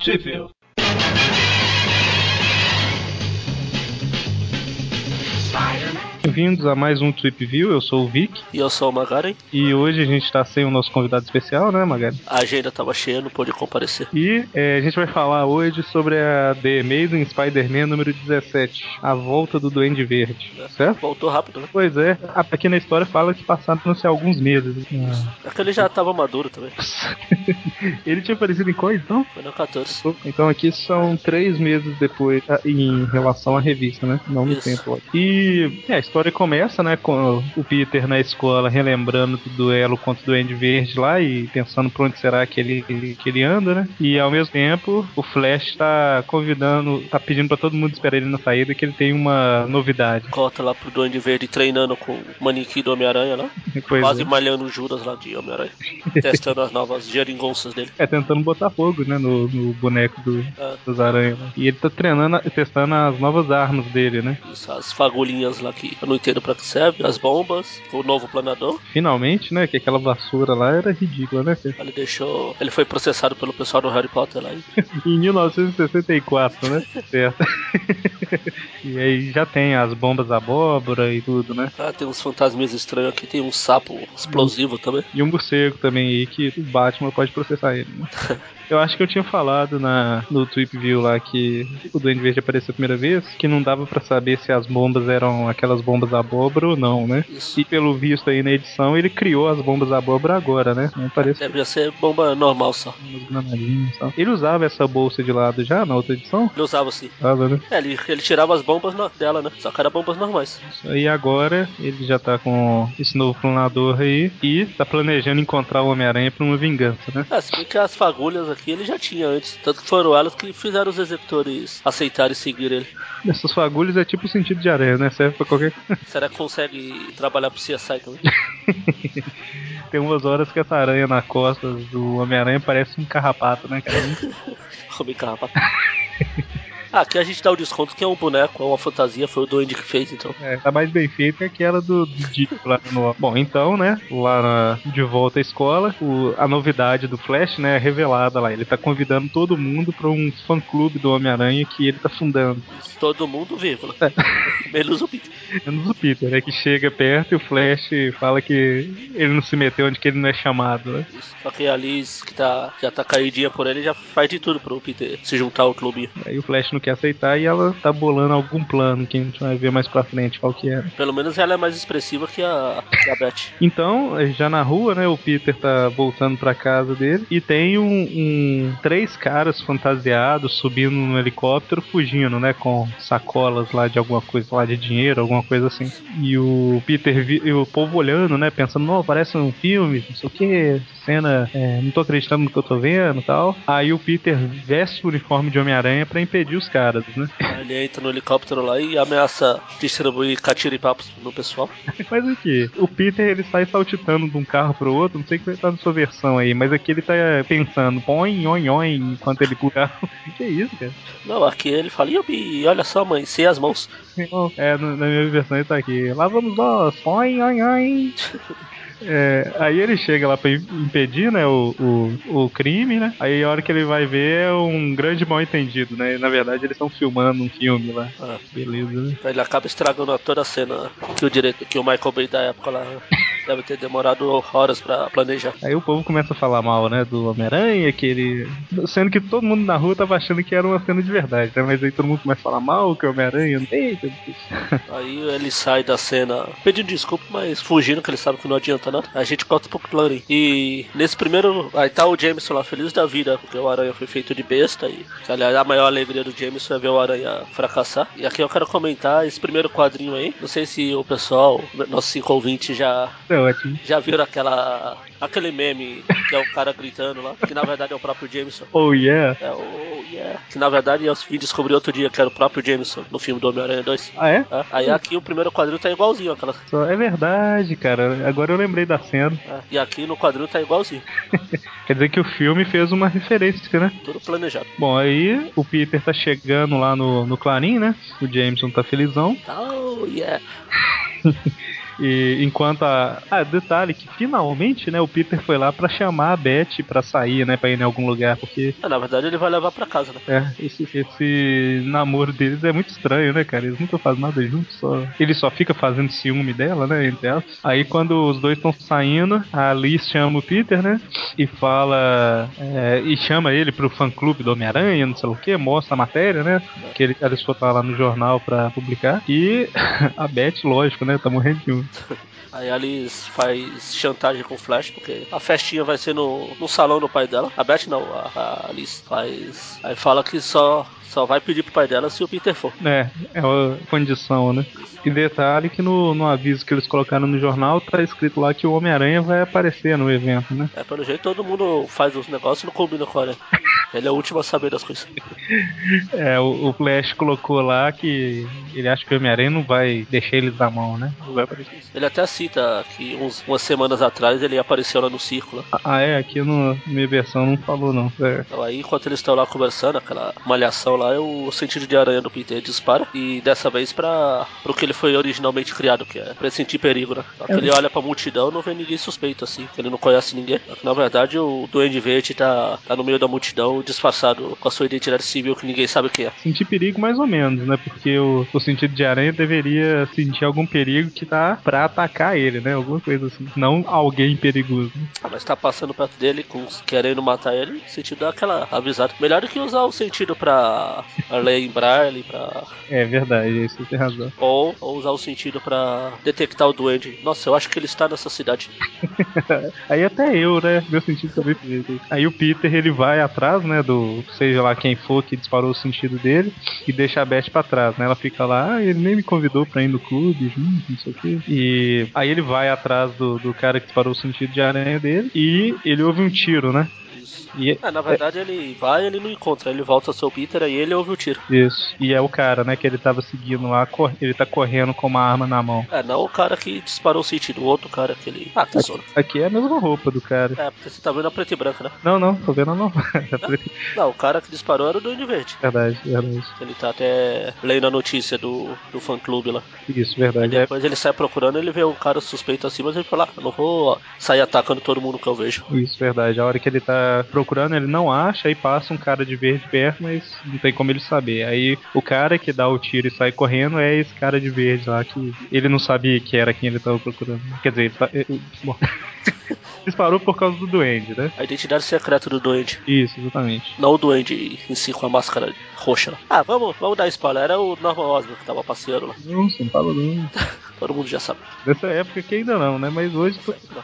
Sheffield. Bem-vindos a mais um Trip View, eu sou o Vic. E eu sou o Magaren. E hoje a gente está sem o nosso convidado especial, né, Magaren? A agenda estava cheia, não pôde comparecer. E é, a gente vai falar hoje sobre a The Amazing Spider-Man número 17, A Volta do Duende Verde, é. certo? Voltou rápido, né? Pois é, aqui na história fala que passaram-se alguns meses. Ah. É que ele já estava maduro também. ele tinha aparecido em qual então? Foi no 14. Então aqui são três meses depois, ah, em relação à revista, né? Não no Isso. tempo. E é, história começa, né, com o Peter na escola relembrando do duelo contra o Duende Verde lá e pensando por onde será que ele, que ele anda, né? E ao mesmo tempo, o Flash tá convidando, tá pedindo para todo mundo esperar ele na saída que ele tem uma novidade. Cota lá pro Duende Verde treinando com o manequim do Homem-Aranha lá. Pois quase é. malhando Juras lá de Homem-Aranha. testando as novas geringonças dele. É, tentando botar fogo, né, no, no boneco do, é. dos aranhas. Né? E ele tá treinando, testando as novas armas dele, né? Isso, as fagulhinhas lá que eu não entendo pra que serve, as bombas, o novo planador. Finalmente, né? Que aquela vassoura lá era ridícula, né? Ele deixou. Ele foi processado pelo pessoal do Harry Potter lá. em 1964, né? certo. e aí já tem as bombas abóbora e tudo, né? Ah, tem uns fantasmas estranhos aqui, tem um sapo explosivo também. E um morcego também aí que o Batman pode processar ele, né? Eu acho que eu tinha falado na, no Tweep View lá que o Duende Verde apareceu a primeira vez, que não dava para saber se as bombas eram aquelas bombas abóbora ou não, né? Isso. E pelo visto aí na edição, ele criou as bombas abóbora agora, né? Não parece. Deve ser bomba normal só. só. Ele usava essa bolsa de lado já na outra edição? Ele usava sim. Usava, né? É, ele, ele tirava as bombas dela, né? Só que eram bombas normais. E agora ele já tá com esse novo planador aí e tá planejando encontrar o Homem-Aranha pra uma vingança, né? É, se bem que as fagulhas aqui aqui ele já tinha antes. Tanto que foram elas que fizeram os executores aceitarem seguir ele. Essas fagulhas é tipo o sentido de aranha, né? Serve pra qualquer. Será que consegue trabalhar pro CSI também? Tem umas horas que essa aranha na costa do Homem-Aranha parece um carrapato, né, cara? Homem carrapato. Ah, aqui a gente dá o desconto que é um boneco, é uma fantasia, foi o Duende que fez, então. É, tá mais bem feito que aquela do, do Dick lá no. Bom, então, né, lá na, de volta à escola, o, a novidade do Flash, né, é revelada lá. Ele tá convidando todo mundo pra um fã-clube do Homem-Aranha que ele tá fundando. Todo mundo vivo, É. Menos o Peter. Menos o Peter, né, que chega perto e o Flash fala que ele não se meteu onde que ele não é chamado, né? Só que a Liz, que tá, já tá caidinha por ele, já faz de tudo pro Peter se juntar ao clube. Aí o Flash não não quer aceitar e ela tá bolando algum plano que a gente vai ver mais pra frente qual que é. Pelo menos ela é mais expressiva que a, que a Beth. Então, já na rua, né, o Peter tá voltando pra casa dele e tem um, um três caras fantasiados subindo no helicóptero fugindo, né, com sacolas lá de alguma coisa lá de dinheiro, alguma coisa assim. E o Peter e o povo olhando, né, pensando, não, parece um filme, não sei o que, cena, é, não tô acreditando no que eu tô vendo e tal. Aí o Peter veste o uniforme de Homem-Aranha para impedir os caras, né? Ele entra no helicóptero lá e ameaça distribuir catiripapos no pessoal. mas aqui, o Peter ele sai saltitando de um carro pro outro, não sei o que tá na sua versão aí, mas aqui ele tá pensando, põe, oin, oin, enquanto ele pula. que isso, cara? Não, aqui ele fala, e olha só, mãe, sem as mãos. É, na minha versão ele tá aqui, lá vamos nós, oin, oin, oin. É, aí ele chega lá pra impedir, né, o, o, o, crime, né? Aí a hora que ele vai ver é um grande mal entendido, né? Na verdade eles estão filmando um filme lá. Ah, beleza, né? Ele acaba estragando toda a cena que o direito, que o Michael Bay da época lá deve ter demorado horas pra planejar. Aí o povo começa a falar mal, né, do Homem-Aranha, que ele. Sendo que todo mundo na rua tava achando que era uma cena de verdade, né? Mas aí todo mundo começa a falar mal, que o Homem-Aranha. Eita, Aí ele sai da cena pedindo desculpa, mas fugindo, que ele sabe que não adianta nada. A gente corta pro Clary. E nesse primeiro. Aí tá o Jameson lá, feliz da vida, porque o Aranha foi feito de besta. E aliás, a maior alegria do Jameson é ver o Aranha fracassar. E aqui eu quero comentar esse primeiro quadrinho aí. Não sei se o pessoal, nossos cinco ouvintes, já, é ótimo. já viram aquela. aquele meme que é o cara gritando lá, que na verdade é o próprio Jameson. Oh yeah. É, oh yeah. Que na verdade eu descobri outro dia que era o próprio Jameson no filme do Homem-Aranha 2. Ah, é? é? Aí aqui o primeiro quadrinho tá igualzinho aquela. É verdade, cara. Agora eu lembrei da cena. É, e aqui no quadrinho tá igualzinho. Quer dizer que o filme fez uma referência, né? Tudo planejado. Bom, aí o Peter tá chegando lá no, no Clarim, né? O Jameson tá felizão. Oh, yeah. E enquanto a. Ah, detalhe que finalmente, né, o Peter foi lá pra chamar a Beth pra sair, né, pra ir em algum lugar, porque. Ah, na verdade ele vai levar pra casa, né? É, esse, esse namoro deles é muito estranho, né, cara? Eles nunca fazem nada juntos, só. Ele só fica fazendo ciúme dela, né, entre elas. Aí quando os dois estão saindo, a Liz chama o Peter, né, e fala. É, e chama ele pro fã clube do Homem-Aranha, não sei o que, mostra a matéria, né, que ele, eles foram lá no jornal pra publicar. E a Beth, lógico, né, tá morrendo de um. Aí a Alice faz chantagem com o Flash, porque a festinha vai ser no, no salão do pai dela. A Beth não, a, a Alice faz. Aí fala que só só vai pedir pro pai dela se o Peter for. É, é uma condição, né? E detalhe que no, no aviso que eles colocaram no jornal tá escrito lá que o Homem-Aranha vai aparecer no evento, né? É, pelo jeito todo mundo faz os negócios e não combina com a Aranha. Ele é o último a saber das coisas. É, o, o Flash colocou lá que ele acha que o Homem-Aranha não vai deixar eles na mão, né? Não vai aparecer. Ele até cita que uns, umas semanas atrás ele apareceu lá no círculo. Ah, é? Aqui no na minha versão não falou, não. É. Então aí, enquanto eles estão lá conversando, aquela malhação lá, o sentido de aranha do Peter dispara. E dessa vez pra, pro que ele foi originalmente criado, que é pra sentir perigo, né? Só que ele olha pra multidão não vê ninguém suspeito, assim, ele não conhece ninguém. Na verdade, o Duende Verde tá, tá no meio da multidão, disfarçado com a sua identidade civil, que ninguém sabe quem é. Sentir perigo mais ou menos, né? Porque o, o sentido de aranha deveria sentir algum perigo que tá pra atacar ele, né? Alguma coisa assim. Não alguém perigoso. Ah, Mas tá passando perto dele, com, querendo matar ele, o sentido dá aquela avisada. Melhor do que usar o sentido pra lembrar ele, pra. É verdade, isso você tem razão. Ou, ou usar o sentido pra detectar o duende. Nossa, eu acho que ele está nessa cidade. Aí até eu, né? Meu sentido também isso. Aí o Peter ele vai atrás, né? Do seja lá quem for que disparou o sentido dele e deixa a Beth pra trás, né? Ela fica lá, ah, ele nem me convidou pra ir no clube junto, não sei o quê. E aí ele vai atrás do, do cara que disparou o sentido de aranha dele e ele ouve um tiro, né? Isso. E É, na verdade ele vai ele não encontra, ele volta ao seu Peter aí ele ouve o tiro. isso. E é o cara, né, que ele tava seguindo lá, cor- ele tá correndo com uma arma na mão. É, não o cara que disparou o sentido, o outro cara que ele. Ah, tesouro. Aqui é a mesma roupa do cara. É, porque você tá vendo a preta e branca, né? Não, não, tô vendo não. Não, o cara que disparou era o Duende Verde. verdade, verdade. Ele tá até lendo a notícia do, do fã clube lá. Isso, verdade. É, Depois ele sai procurando, ele vê um cara suspeito assim, mas ele fala, ah, não vou sair atacando todo mundo que eu vejo. Isso, verdade. A hora que ele tá procurando, ele não acha, aí passa um cara de verde perto, mas não tem como ele saber. Aí o cara que dá o tiro e sai correndo é esse cara de verde lá, que ele não sabia que era quem ele tava procurando. Quer dizer, ele tá. bom. Disparou por causa do duende, né? A identidade secreta do Duende. Isso, exatamente. Não o Duende em si com a máscara roxa. lá. Ah, vamos, vamos dar spoiler. Era o Norman Osborn que tava passeando lá. Não, você não falou não. Todo mundo já sabe. Nessa época aqui ainda não, né? Mas hoje.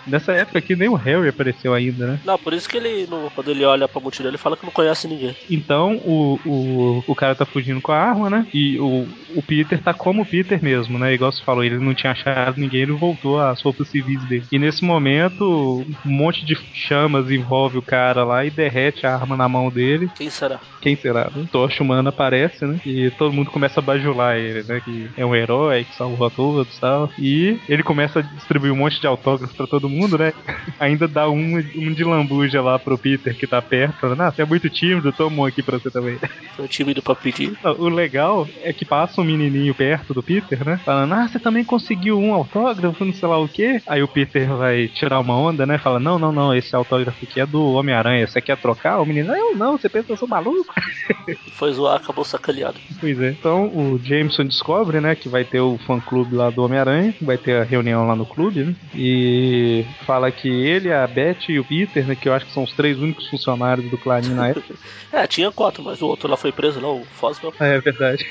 Nessa época aqui nem o Harry apareceu ainda, né? Não, por isso que ele, não- quando ele olha pra multidão, ele fala que não conhece ninguém. Então o, o, o cara tá fugindo com a arma, né? E o, o Peter tá como o Peter mesmo, né? Igual você falou, ele não tinha achado ninguém, ele voltou às roupas civis dele. E nesse momento, um monte de chamas envolve o cara lá e derrete a arma na mão dele. Quem será? Quem será? Né? Tocha Humana aparece, né? E todo mundo começa a bajular ele, né? Que é um herói, que salvou a todos e tal. E ele começa a distribuir um monte de autógrafos pra todo mundo, né? Ainda dá um, um de lambuja lá pro Peter que tá perto, falando, ah, você é muito tímido, toma um aqui pra você também. Tô tímido pra pedir. O legal é que passa um menininho perto do Peter, né? Falando, ah, você também conseguiu um autógrafo, não sei lá o quê. Aí o Peter vai tirar uma onda, né? Fala, não, não, não, esse autógrafo aqui é do Homem-Aranha, você quer trocar? O menino, eu não, você pensa que eu sou maluco? Foi zoar, acabou sacaneado. Pois é. Então o Jameson descobre, né, que vai ter o fã clube lá do Homem-Aranha, vai ter a reunião lá no clube, né? E fala que ele, a Beth e o Peter, né, que eu acho que são os três únicos funcionários do Clarim na época. É, tinha quatro, mas o outro lá foi preso, lá, o Foswell. é verdade.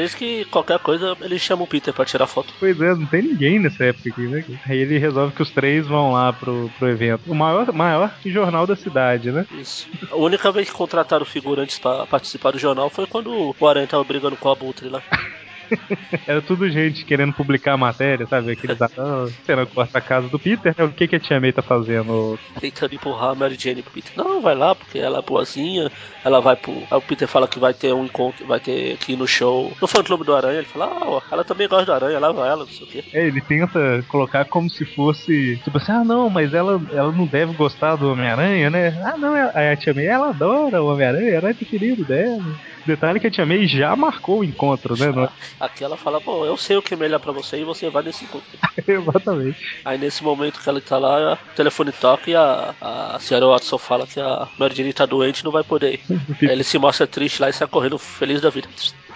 Por isso que qualquer coisa ele chama o Peter pra tirar foto. Pois é, não tem ninguém nessa época aqui, né? Aí ele resolve que os três vão lá pro, pro evento. O maior, maior jornal da cidade, né? Isso. A única vez que contrataram figurantes pra participar do jornal foi quando o Aranha tava brigando com a Abutre lá. Era tudo gente querendo publicar a matéria, sabe? Aqueles ah, cena corta a casa do Peter, né? O que, que a Tia May tá fazendo? Tentando empurrar a Mary Jane pro Peter. Não, vai lá, porque ela é boazinha. Ela vai pro. Aí o Peter fala que vai ter um encontro, vai ter aqui no show. No fã clube do Aranha, ele fala, ah, ó, ela também gosta do Aranha, lá vai ela, não sei o quê. É, ele tenta colocar como se fosse. Tipo assim, ah não, mas ela, ela não deve gostar do Homem-Aranha, né? Ah não, a Tia May, ela adora o Homem-Aranha, ela é preferido dela. Detalhe que a Tia May já marcou o encontro, né? Não... Aqui ela fala, bom, eu sei o que é melhor pra você e você vai nesse encontro. Exatamente. Aí nesse momento que ela tá lá, o telefone toca e a, a senhora Watson fala que a Mary Jane tá doente e não vai poder ir. Aí ele se mostra triste lá e sai correndo feliz da vida.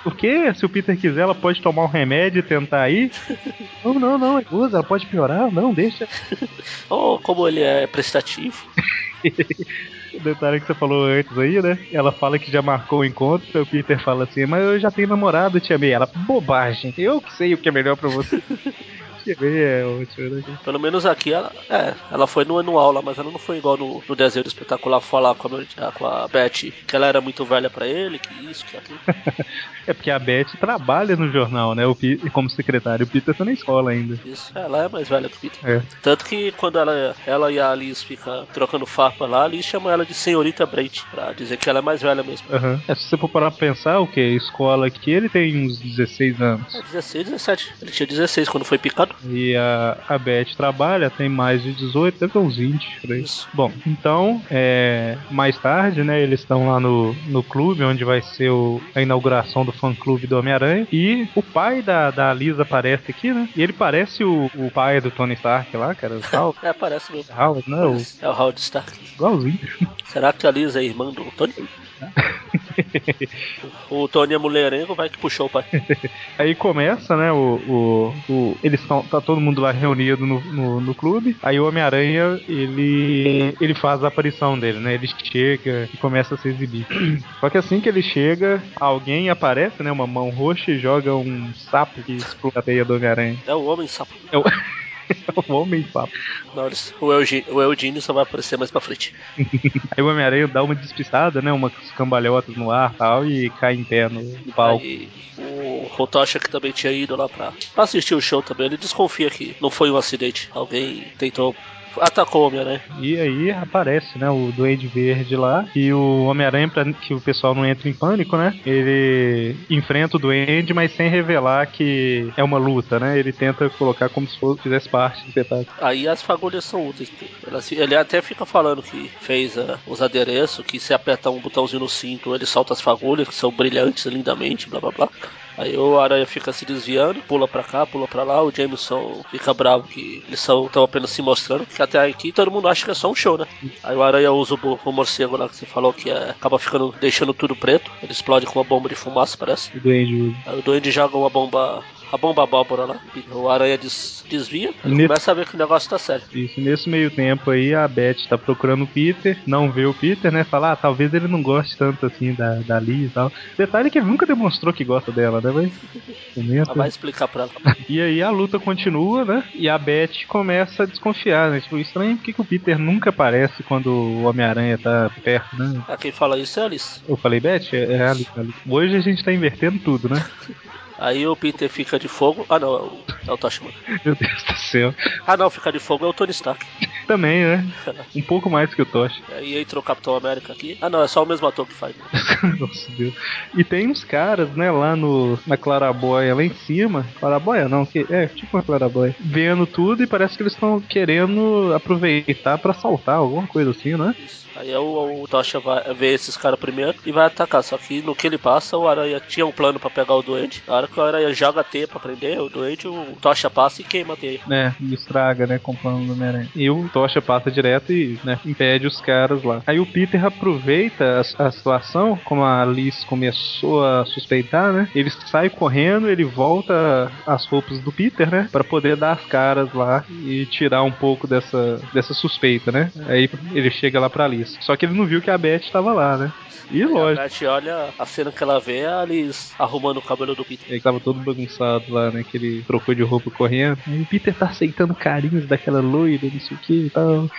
Porque se o Peter quiser, ela pode tomar um remédio e tentar ir. não, não, não, é usa, ela pode piorar, não, deixa. oh, como ele é prestativo. Detalhe que você falou antes aí, né? Ela fala que já marcou o encontro, o Peter fala assim, mas eu já tenho namorado, tia May. Ela, bobagem, eu que sei o que é melhor pra você. é ótimo, né? Pelo menos aqui ela, é, ela foi no anual lá, mas ela não foi igual no, no desenho do espetacular falar com a, com a Beth que ela era muito velha pra ele, que isso, que aquilo. é porque a Beth trabalha no jornal, né? O Peter, como secretário. O Peter tá na escola ainda. Isso, ela é mais velha que o Peter. É. Tanto que quando ela, ela e a Alice ficam trocando farpa lá, a Alice chama ela de senhorita Brent, pra dizer que ela é mais velha mesmo. Uhum. É, se você for parar pra pensar, o que? Escola aqui, ele tem uns 16 anos. É, 16, 17. Ele tinha 16 quando foi picado. E a, a Beth trabalha, tem mais de 18, deve ter uns 20 por aí. Bom, então, é, mais tarde, né, eles estão lá no, no clube, onde vai ser o, a inauguração do fã-clube do Homem-Aranha. E o pai da, da Lisa aparece aqui, né? E ele parece o, o pai do Tony Stark lá, cara. Howard. é, parece mesmo. Howard, não? É o Howard Stark. Igualzinho. Será que a Lisa é irmã do Tony? O Tony é mulherengo, vai que puxou o pai. Aí começa, né? O, o, o eles estão tá todo mundo lá reunido no, no, no clube. Aí o Homem-Aranha ele ele faz a aparição dele, né? Ele chega e começa a se exibir. Só que assim que ele chega, alguém aparece, né? Uma mão roxa e joga um sapo que explode a teia do Homem-Aranha. É o homem sapo. É o o homem sapo. o, Eugênio, o Eugênio só vai aparecer mais pra frente. Aí o Homem-Aranha dá uma despistada, né? Umas cambalhotas no ar tal, e cai em pé no, no palco. Aí, o Rotocha, que também tinha ido lá pra, pra assistir o show também, ele desconfia que não foi um acidente. Alguém tentou atacou o Homem-Aranha. E aí aparece, né, o Duende Verde lá. E o Homem-Aranha, pra que o pessoal não entre em pânico, né? Ele enfrenta o Duende, mas sem revelar que é uma luta, né? Ele tenta colocar como se fosse, fizesse parte do espetáculo. Aí as fagulhas são úteis. Ele até fica falando que fez uh, os adereços, que se apertar um botãozinho no cinto, ele solta as fagulhas, que são brilhantes lindamente, blá blá blá. Aí o Aranha fica se desviando, pula pra cá, pula pra lá. O Jameson fica bravo que eles estão apenas se mostrando. Que até aqui todo mundo acha que é só um show, né? Aí o Aranha usa o, o morcego lá que você falou que é, acaba ficando deixando tudo preto. Ele explode com uma bomba de fumaça, parece. O Duende. Aí o Duende joga uma bomba a bomba abóbora lá. O aranha des, desvia e nesse... começa a ver que o negócio tá sério. Isso, nesse meio tempo aí a Beth tá procurando o Peter, não vê o Peter, né? Fala, ah, talvez ele não goste tanto assim da, da Lee e tal. Detalhe que ele nunca demonstrou que gosta dela, né? Mas. Comenta. Vai explicar pra ela. E aí a luta continua, né? E a Beth começa a desconfiar, né? Tipo, estranho porque que o Peter nunca aparece quando o Homem-Aranha tá perto, né? A quem fala isso é a Alice. Eu falei Beth? É, é a Alice. Hoje a gente tá invertendo tudo, né? Aí o Peter fica de fogo. Ah, não, é o Toshima. Meu Deus do céu. Ah, não, fica de fogo é o Tony Stark. Também, né? Um pouco mais que o Tosh. Aí entrou o Capitão América aqui. Ah, não, é só o mesmo ator que faz. Nossa Deus. E tem uns caras, né, lá no, na Claraboia, lá em cima. Claraboia não, que é tipo uma Claraboia. Vendo tudo e parece que eles estão querendo aproveitar para assaltar, alguma coisa assim, né? Isso. Aí é o, o Tocha vai ver esses caras primeiro e vai atacar. Só que no que ele passa, o Aranha tinha um plano para pegar o doente. Na hora que o Aranha joga a teia pra prender o doente, o Tocha passa e queima a teia. É, e estraga, né, com o plano do Homem-Aranha. E o Tocha passa direto e, né, impede os caras lá. Aí o Peter aproveita a, a situação, como a Alice começou a suspeitar, né? Ele sai correndo, ele volta as roupas do Peter, né? Pra poder dar as caras lá e tirar um pouco dessa, dessa suspeita, né? Aí ele chega lá pra Alice. Só que ele não viu que a Beth estava lá, né? E lógico. A Beth olha a cena que ela vê, a Alice arrumando o cabelo do Peter. Ele tava todo bagunçado lá, né? Que ele trocou de roupa correndo. O Peter tá aceitando carinhos daquela loira, não sei o que e tal.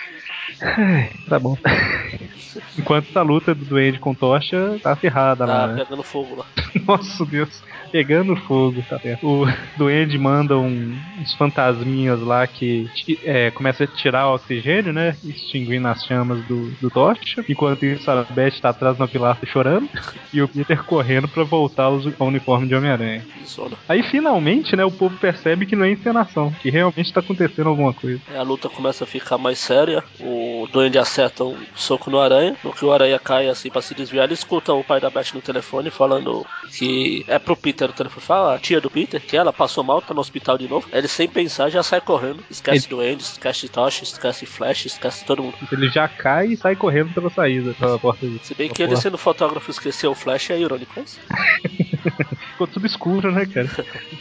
Ai, tá bom. Enquanto a luta do Duende com tocha tá ferrada tá lá. Tá né? pegando fogo lá. Nossa Deus pegando fogo, tá certo. O Duende manda um, uns fantasminhas lá que é, começa a tirar o oxigênio, né? Extinguindo as chamas do, do Tocha. Enquanto isso, a Beth tá atrás na pilastra chorando. E o Peter correndo para voltar ao uniforme de Homem-Aranha. Aí finalmente, né, o povo percebe que não é encenação, que realmente tá acontecendo alguma coisa. É, a luta começa a ficar mais séria. O o Duende acerta um soco no Aranha, no que o Aranha cai assim pra se desviar, ele escuta o pai da Beth no telefone falando que é pro Peter o telefone. Fala, a tia do Peter, que ela passou mal, tá no hospital de novo. Ele sem pensar já sai correndo, esquece ele... Duende, esquece Tocha, esquece Flash, esquece todo mundo. Ele já cai e sai correndo pela saída, pela porta. Se bem que ele sendo fotógrafo esqueceu o Flash é irônico, mas... Ficou tudo escuro, né, cara?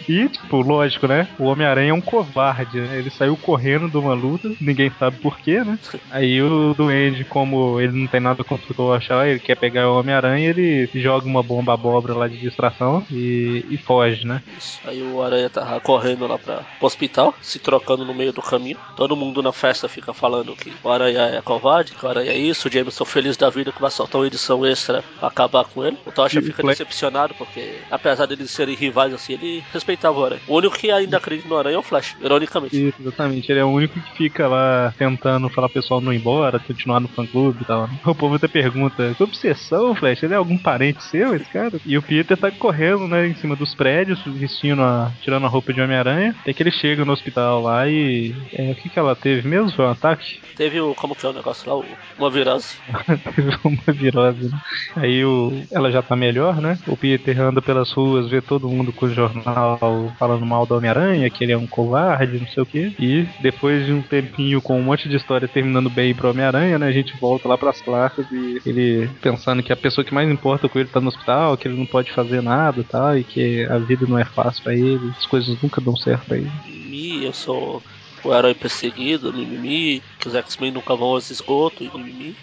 E, tipo, lógico, né? O Homem-Aranha é um covarde, né? Ele saiu correndo de uma luta, ninguém sabe porquê, né? Aí o Duende, como ele não tem nada contra o Tocha, ele quer pegar o Homem-Aranha, ele joga uma bomba abóbora lá de distração e, e foge, né? Isso. Aí o Aranha tá correndo lá pra, pro hospital, se trocando no meio do caminho. Todo mundo na festa fica falando que o Aranha é covarde, que o Aranha é isso. O Jameson feliz da vida que vai soltar uma edição extra pra acabar com ele. O Tocha fica decepcionado porque, apesar deles serem rivais assim, ele respeitava o Aranha. O único que ainda acredita no Aranha é o Flash, ironicamente. Isso, exatamente. Ele é o único que fica lá tentando falar pro pessoal não ir embora, continuar no fã clube e tal. O povo até pergunta: que obsessão, Flash? Ele é algum parente seu, esse cara? E o Peter tá correndo, né, em cima dos prédios, vestindo a, tirando a roupa de Homem-Aranha. Até que ele chega no hospital lá e. É, o que que ela teve mesmo? Foi um ataque? Teve o. Como que é o negócio lá? O, uma virose. teve uma virose, né? Aí o, ela já tá melhor, né? O Peter anda pelas ruas, vê todo mundo com o jornal falando mal do Homem-Aranha, que ele é um covarde, não sei o quê. E depois de um tempinho com um monte de história terminando bem pro Homem-Aranha, né? A gente volta lá pras placas e ele pensando que a pessoa que mais importa com ele tá no hospital, que ele não pode fazer nada e tal, e que a vida não é fácil para ele, as coisas nunca dão certo pra ele. Eu sou o herói perseguido, mimimi, que os X-Men nunca vão aos esgotos, mimimi.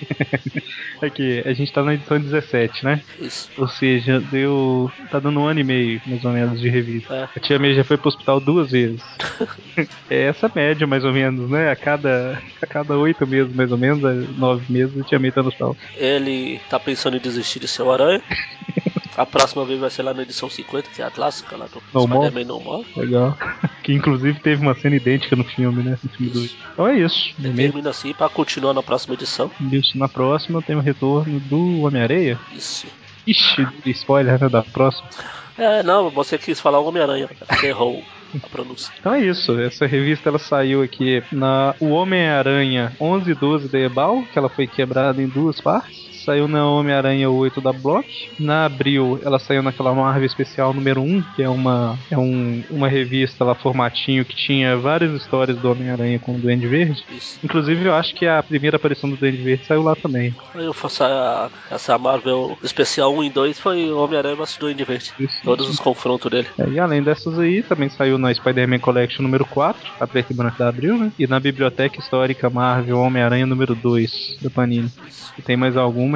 Aqui, a gente tá na edição 17, né? Isso. Ou seja, deu. tá dando um ano e meio, mais ou menos, de revista. É. A tia May já foi pro hospital duas vezes. é essa média, mais ou menos, né? A cada. A cada oito meses, mais ou menos, nove meses, a tia May tá no hospital. Ele tá pensando em desistir de ser o aranha. A próxima vez vai ser lá na edição 50, que é a clássica lá do Spider-Man normal. Legal. Que inclusive teve uma cena idêntica no filme, né? No filme do... Então é isso. Termina assim pra continuar na próxima edição. Isso, na próxima tem o retorno do Homem-Areia. Isso. Ixi, spoiler né, da próxima. É, não, você quis falar Homem-Aranha. Você errou a pronúncia. Então é isso. Essa revista ela saiu aqui na O Homem-Aranha 11 e 12 da Ebal, que ela foi quebrada em duas partes saiu na Homem-Aranha 8 da Block. Na Abril, ela saiu naquela Marvel Especial número 1, que é uma, é um, uma revista lá, formatinho, que tinha várias histórias do Homem-Aranha com o Duende Verde. Isso. Inclusive, eu acho que a primeira aparição do Duende Verde saiu lá também. Eu faço a, essa Marvel Especial 1 e 2 foi Homem-Aranha vs Duende Verde. Isso, Todos os confrontos dele. É, e além dessas aí, também saiu na Spider-Man Collection número 4, a preta e branca da Abril, né? E na Biblioteca Histórica Marvel Homem-Aranha número 2, do Panini. E tem mais alguma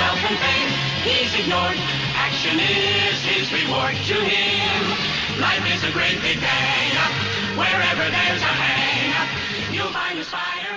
wealth and fame, he's ignored. Action is his reward to him. Life is a great big bang. Wherever there's a hang, you'll find a spider.